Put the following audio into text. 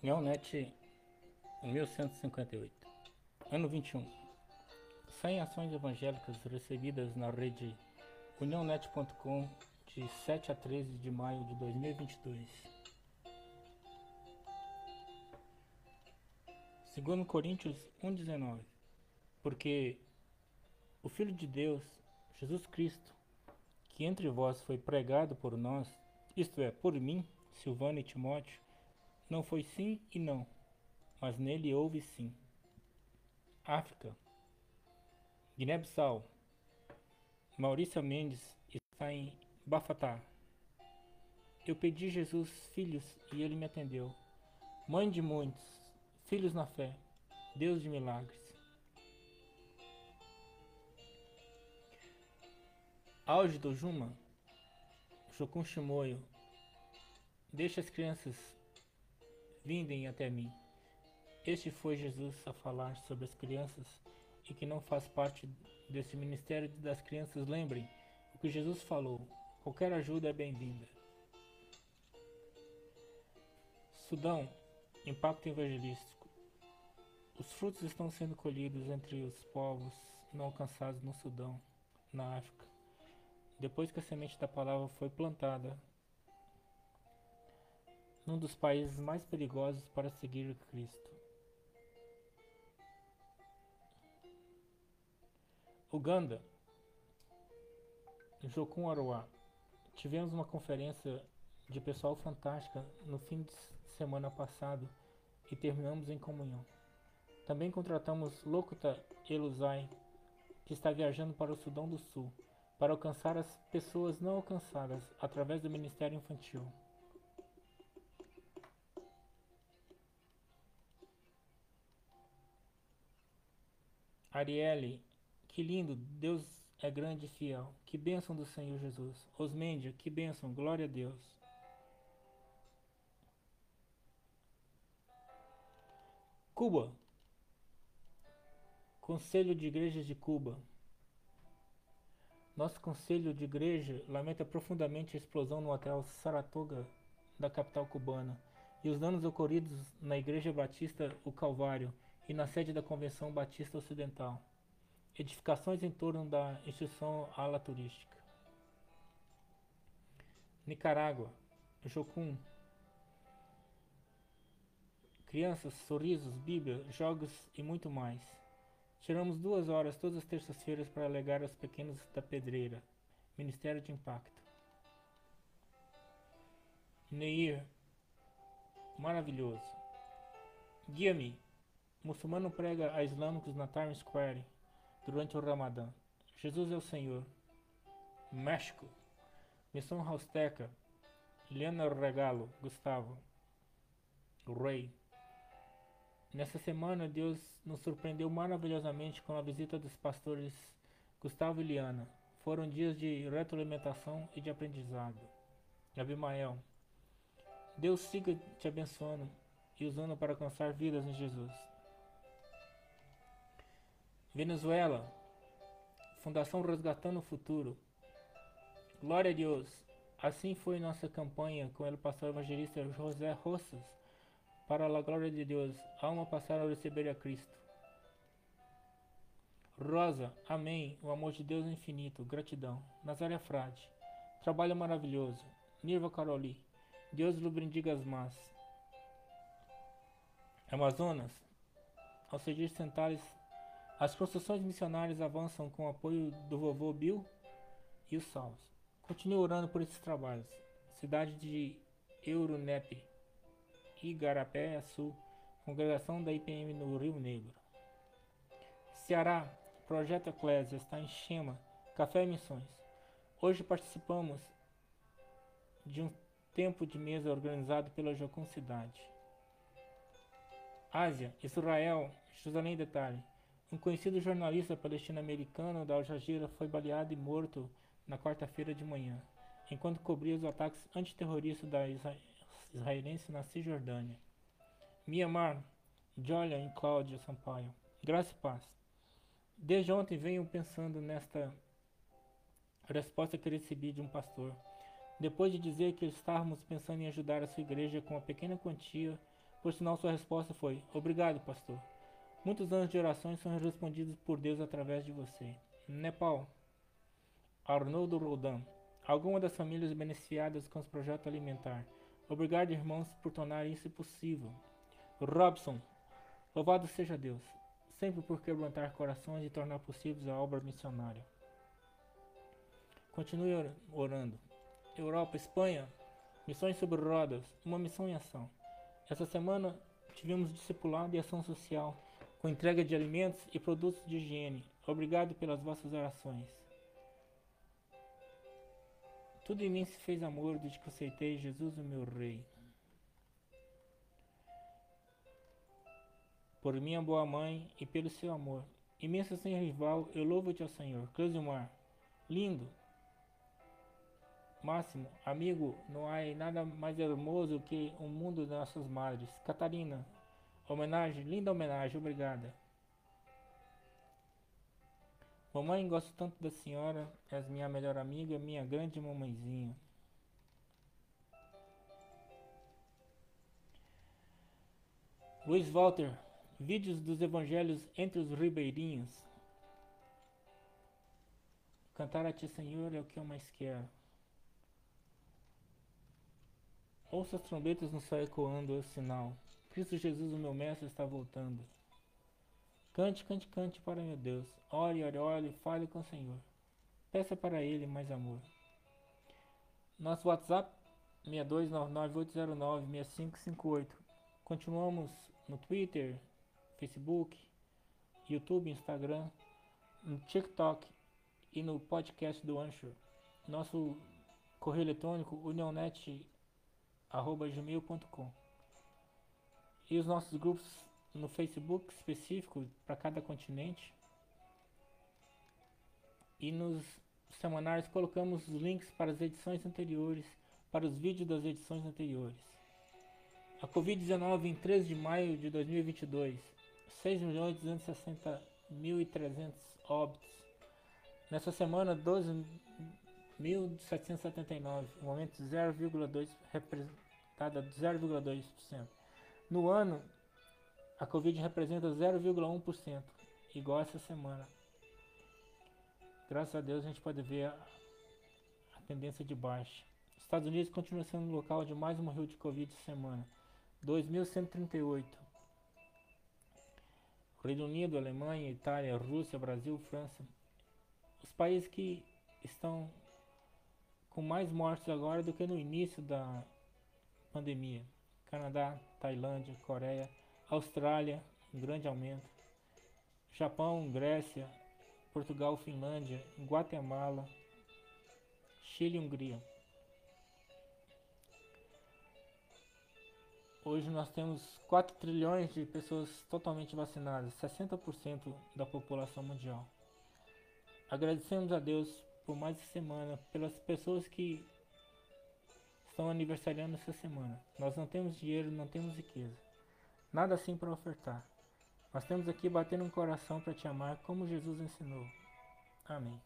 Neonet 1158 Ano 21 100 ações evangélicas recebidas na rede unionet.com de 7 a 13 de maio de 2022 Segundo Coríntios 1,19 Porque o Filho de Deus, Jesus Cristo, que entre vós foi pregado por nós, isto é, por mim, Silvano e Timóteo, não foi sim e não, mas nele houve sim. África. Guiné-Bissau. Maurício Mendes está em Bafatá. Eu pedi Jesus filhos e ele me atendeu. Mãe de muitos, filhos na fé, Deus de milagres. Auge do Juma, Jocum Chimoio, deixa as crianças vindem até mim. Este foi Jesus a falar sobre as crianças e que não faz parte desse ministério das crianças. Lembrem o que Jesus falou: qualquer ajuda é bem-vinda. Sudão, impacto evangelístico. Os frutos estão sendo colhidos entre os povos não alcançados no Sudão, na África. Depois que a semente da palavra foi plantada, num dos países mais perigosos para seguir Cristo. Uganda, Jokun Aruá. Tivemos uma conferência de pessoal fantástica no fim de semana passado e terminamos em comunhão. Também contratamos Lokuta Eluzai, que está viajando para o Sudão do Sul, para alcançar as pessoas não alcançadas através do Ministério Infantil. Arielle, que lindo, Deus é grande e fiel. Que bênção do Senhor Jesus. Osmendia, que bênção, glória a Deus. Cuba, Conselho de Igrejas de Cuba. Nosso Conselho de Igreja lamenta profundamente a explosão no hotel Saratoga da capital cubana e os danos ocorridos na Igreja Batista O Calvário e na sede da Convenção Batista Ocidental. Edificações em torno da instituição ala turística. Nicarágua, Jocum. Crianças, sorrisos, Bíblia, jogos e muito mais. Tiramos duas horas todas as terças-feiras para alegar aos pequenos da pedreira. Ministério de Impacto. Neir. Maravilhoso. Guia-me. Muçulmano prega a islâmicos na Times Square durante o Ramadã. Jesus é o Senhor. México. Missão Rausteca. Liana Regalo. Gustavo. Rei. Nessa semana, Deus nos surpreendeu maravilhosamente com a visita dos pastores Gustavo e Liana. Foram dias de retroalimentação e de aprendizado. Abimael. Deus siga te abençoando e usando para alcançar vidas em Jesus. Venezuela, Fundação Resgatando o Futuro. Glória a Deus. Assim foi nossa campanha com o pastor evangelista José Roças. Para a glória de Deus, alma passar a receber a Cristo. Rosa, amém. O amor de Deus é infinito. Gratidão. Nazaré Frade. Trabalho maravilhoso. Nirva Caroli. Deus lhe bendiga as más. Amazonas. Alcedir Sentales as construções missionárias avançam com o apoio do vovô Bill e os Salvos. Continue orando por esses trabalhos. Cidade de Euronep, Igarapé Sul, congregação da IPM no Rio Negro. Ceará, Projeto Eclésia está em Chema, Café Missões. Hoje participamos de um tempo de mesa organizado pela Jocum Cidade. Ásia, Israel, Jerusalém Detalhe. Um conhecido jornalista palestino-americano da Al Jazeera foi baleado e morto na quarta-feira de manhã, enquanto cobria os ataques antiterroristas da israelense na Cisjordânia. Myanmar, Julian e Cláudia Sampaio. Graça e paz. Desde ontem venho pensando nesta resposta que recebi de um pastor. Depois de dizer que estávamos pensando em ajudar a sua igreja com uma pequena quantia Por sinal, sua resposta foi: Obrigado, pastor. Muitos anos de orações são respondidos por Deus através de você. Nepal. Arnoldo Rodan. Alguma das famílias beneficiadas com os projetos alimentar. Obrigado, irmãos, por tornar isso possível. Robson. Louvado seja Deus, sempre por quebrantar corações e tornar possível a obra missionária. Continue orando. Europa, Espanha, missões sobre rodas, uma missão em ação. Essa semana tivemos discipulado e ação social com entrega de alimentos e produtos de higiene. Obrigado pelas vossas orações. Tudo em mim se fez amor desde que aceitei Jesus, o meu Rei. Por minha boa mãe e pelo seu amor, imenso sem rival, eu louvo-te ao Senhor. Cleusimar, lindo, Máximo, amigo, não há nada mais hermoso que o mundo de nossas madres. Catarina, homenagem, linda homenagem, obrigada. Mamãe, gosto tanto da senhora, és minha melhor amiga, minha grande mamãezinha. Luiz Walter, vídeos dos evangelhos entre os ribeirinhos. Cantar a ti, Senhor, é o que eu mais quero. Ouça as trombetas no céu ecoando o sinal. Cristo Jesus, o meu mestre, está voltando. Cante, cante, cante para meu Deus. Ore, ore, ore, fale com o Senhor. Peça para Ele mais amor. Nosso WhatsApp 6299-809-6558. Continuamos no Twitter, Facebook, YouTube, Instagram, no TikTok e no podcast do Anchor. Nosso correio eletrônico unionet gmail.com e os nossos grupos no Facebook específico para cada continente e nos semanários colocamos os links para as edições anteriores, para os vídeos das edições anteriores. A Covid-19 em 13 de maio de 2022, 6.260.300 óbitos. Nessa semana, 12 1.779, um aumento de 0,2 representada 0,2%. No ano, a Covid representa 0,1%, igual essa semana. Graças a Deus a gente pode ver a, a tendência de baixa. Estados Unidos continua sendo o local onde mais morreu de Covid semana, 2.138. Reino Unido, Alemanha, Itália, Rússia, Brasil, França. Os países que estão com mais mortes agora do que no início da pandemia. Canadá, Tailândia, Coreia, Austrália, um grande aumento. Japão, Grécia, Portugal, Finlândia, Guatemala, Chile e Hungria. Hoje nós temos 4 trilhões de pessoas totalmente vacinadas, 60% da população mundial. Agradecemos a Deus por mais de semana, pelas pessoas que estão aniversariando essa semana. Nós não temos dinheiro, não temos riqueza. Nada assim para ofertar. Nós temos aqui batendo um coração para te amar como Jesus ensinou. Amém.